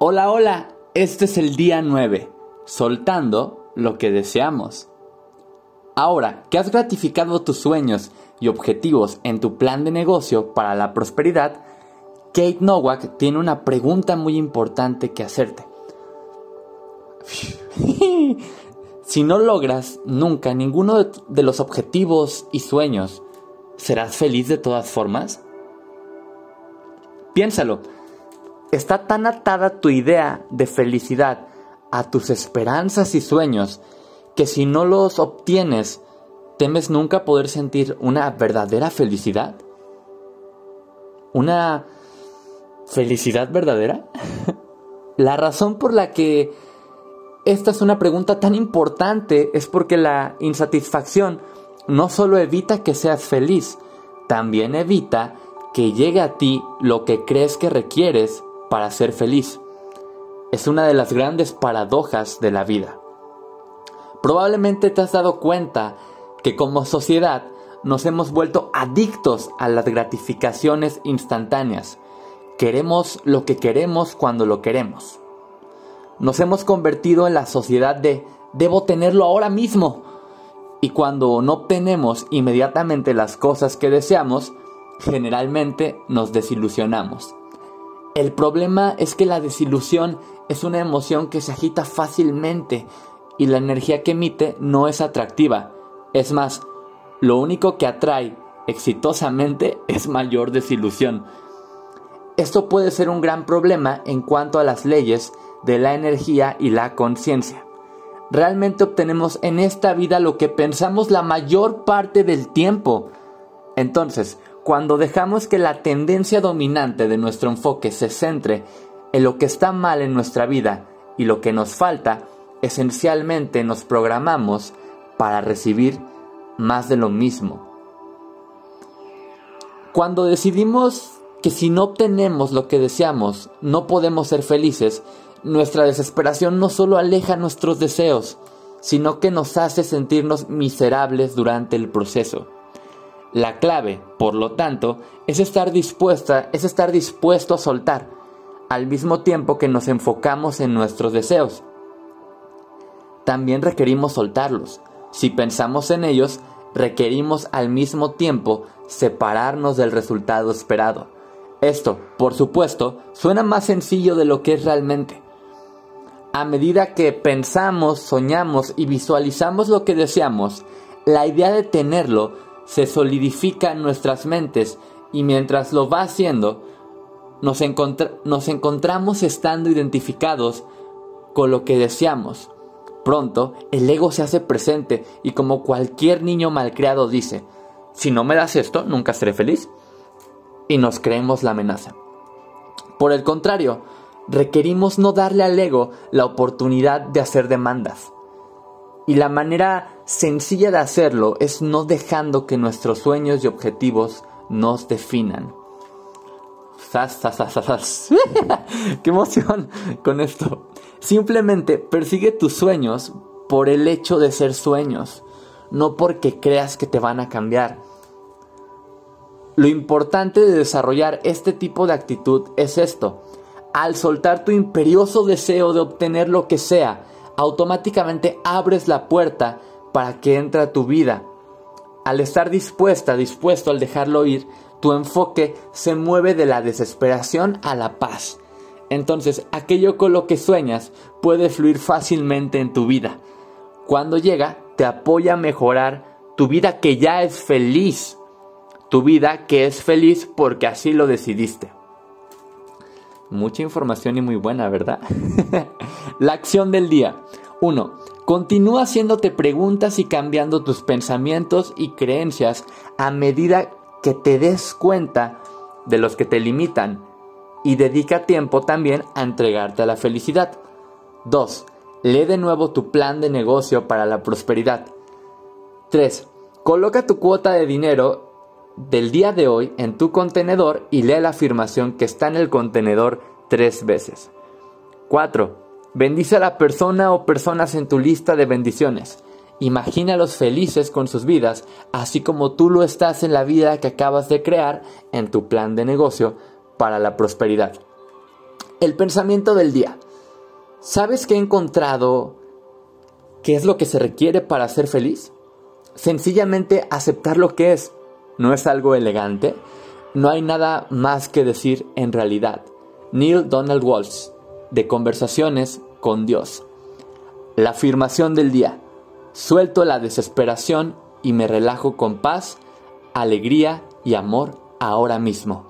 Hola, hola, este es el día 9, soltando lo que deseamos. Ahora que has gratificado tus sueños y objetivos en tu plan de negocio para la prosperidad, Kate Nowak tiene una pregunta muy importante que hacerte. si no logras nunca ninguno de los objetivos y sueños, ¿serás feliz de todas formas? Piénsalo Está tan atada tu idea de felicidad a tus esperanzas y sueños que si no los obtienes, temes nunca poder sentir una verdadera felicidad. ¿Una felicidad verdadera? la razón por la que esta es una pregunta tan importante es porque la insatisfacción no solo evita que seas feliz, también evita que llegue a ti lo que crees que requieres para ser feliz. Es una de las grandes paradojas de la vida. Probablemente te has dado cuenta que como sociedad nos hemos vuelto adictos a las gratificaciones instantáneas. Queremos lo que queremos cuando lo queremos. Nos hemos convertido en la sociedad de debo tenerlo ahora mismo. Y cuando no obtenemos inmediatamente las cosas que deseamos, generalmente nos desilusionamos. El problema es que la desilusión es una emoción que se agita fácilmente y la energía que emite no es atractiva. Es más, lo único que atrae exitosamente es mayor desilusión. Esto puede ser un gran problema en cuanto a las leyes de la energía y la conciencia. Realmente obtenemos en esta vida lo que pensamos la mayor parte del tiempo. Entonces, cuando dejamos que la tendencia dominante de nuestro enfoque se centre en lo que está mal en nuestra vida y lo que nos falta, esencialmente nos programamos para recibir más de lo mismo. Cuando decidimos que si no obtenemos lo que deseamos, no podemos ser felices, nuestra desesperación no solo aleja nuestros deseos, sino que nos hace sentirnos miserables durante el proceso. La clave, por lo tanto, es estar dispuesta, es estar dispuesto a soltar, al mismo tiempo que nos enfocamos en nuestros deseos. También requerimos soltarlos. Si pensamos en ellos, requerimos al mismo tiempo separarnos del resultado esperado. Esto, por supuesto, suena más sencillo de lo que es realmente. A medida que pensamos, soñamos y visualizamos lo que deseamos, la idea de tenerlo se solidifica en nuestras mentes y mientras lo va haciendo, nos, nos encontramos estando identificados con lo que deseamos. Pronto, el ego se hace presente y como cualquier niño malcriado dice, si no me das esto, nunca seré feliz. Y nos creemos la amenaza. Por el contrario, requerimos no darle al ego la oportunidad de hacer demandas. Y la manera sencilla de hacerlo es no dejando que nuestros sueños y objetivos nos definan. ¡Qué emoción con esto! Simplemente persigue tus sueños por el hecho de ser sueños, no porque creas que te van a cambiar. Lo importante de desarrollar este tipo de actitud es esto. Al soltar tu imperioso deseo de obtener lo que sea, automáticamente abres la puerta para que entre a tu vida. Al estar dispuesta, dispuesto al dejarlo ir, tu enfoque se mueve de la desesperación a la paz. Entonces, aquello con lo que sueñas puede fluir fácilmente en tu vida. Cuando llega, te apoya a mejorar tu vida que ya es feliz. Tu vida que es feliz porque así lo decidiste. Mucha información y muy buena, ¿verdad? la acción del día. 1. Continúa haciéndote preguntas y cambiando tus pensamientos y creencias a medida que te des cuenta de los que te limitan y dedica tiempo también a entregarte a la felicidad. 2. Lee de nuevo tu plan de negocio para la prosperidad. 3. Coloca tu cuota de dinero del día de hoy en tu contenedor y lee la afirmación que está en el contenedor tres veces. 4. Bendice a la persona o personas en tu lista de bendiciones. Imagínalos felices con sus vidas, así como tú lo estás en la vida que acabas de crear en tu plan de negocio para la prosperidad. El pensamiento del día. ¿Sabes qué he encontrado? ¿Qué es lo que se requiere para ser feliz? Sencillamente aceptar lo que es. ¿No es algo elegante? No hay nada más que decir en realidad. Neil Donald Walsh, de Conversaciones con Dios. La afirmación del día. Suelto la desesperación y me relajo con paz, alegría y amor ahora mismo.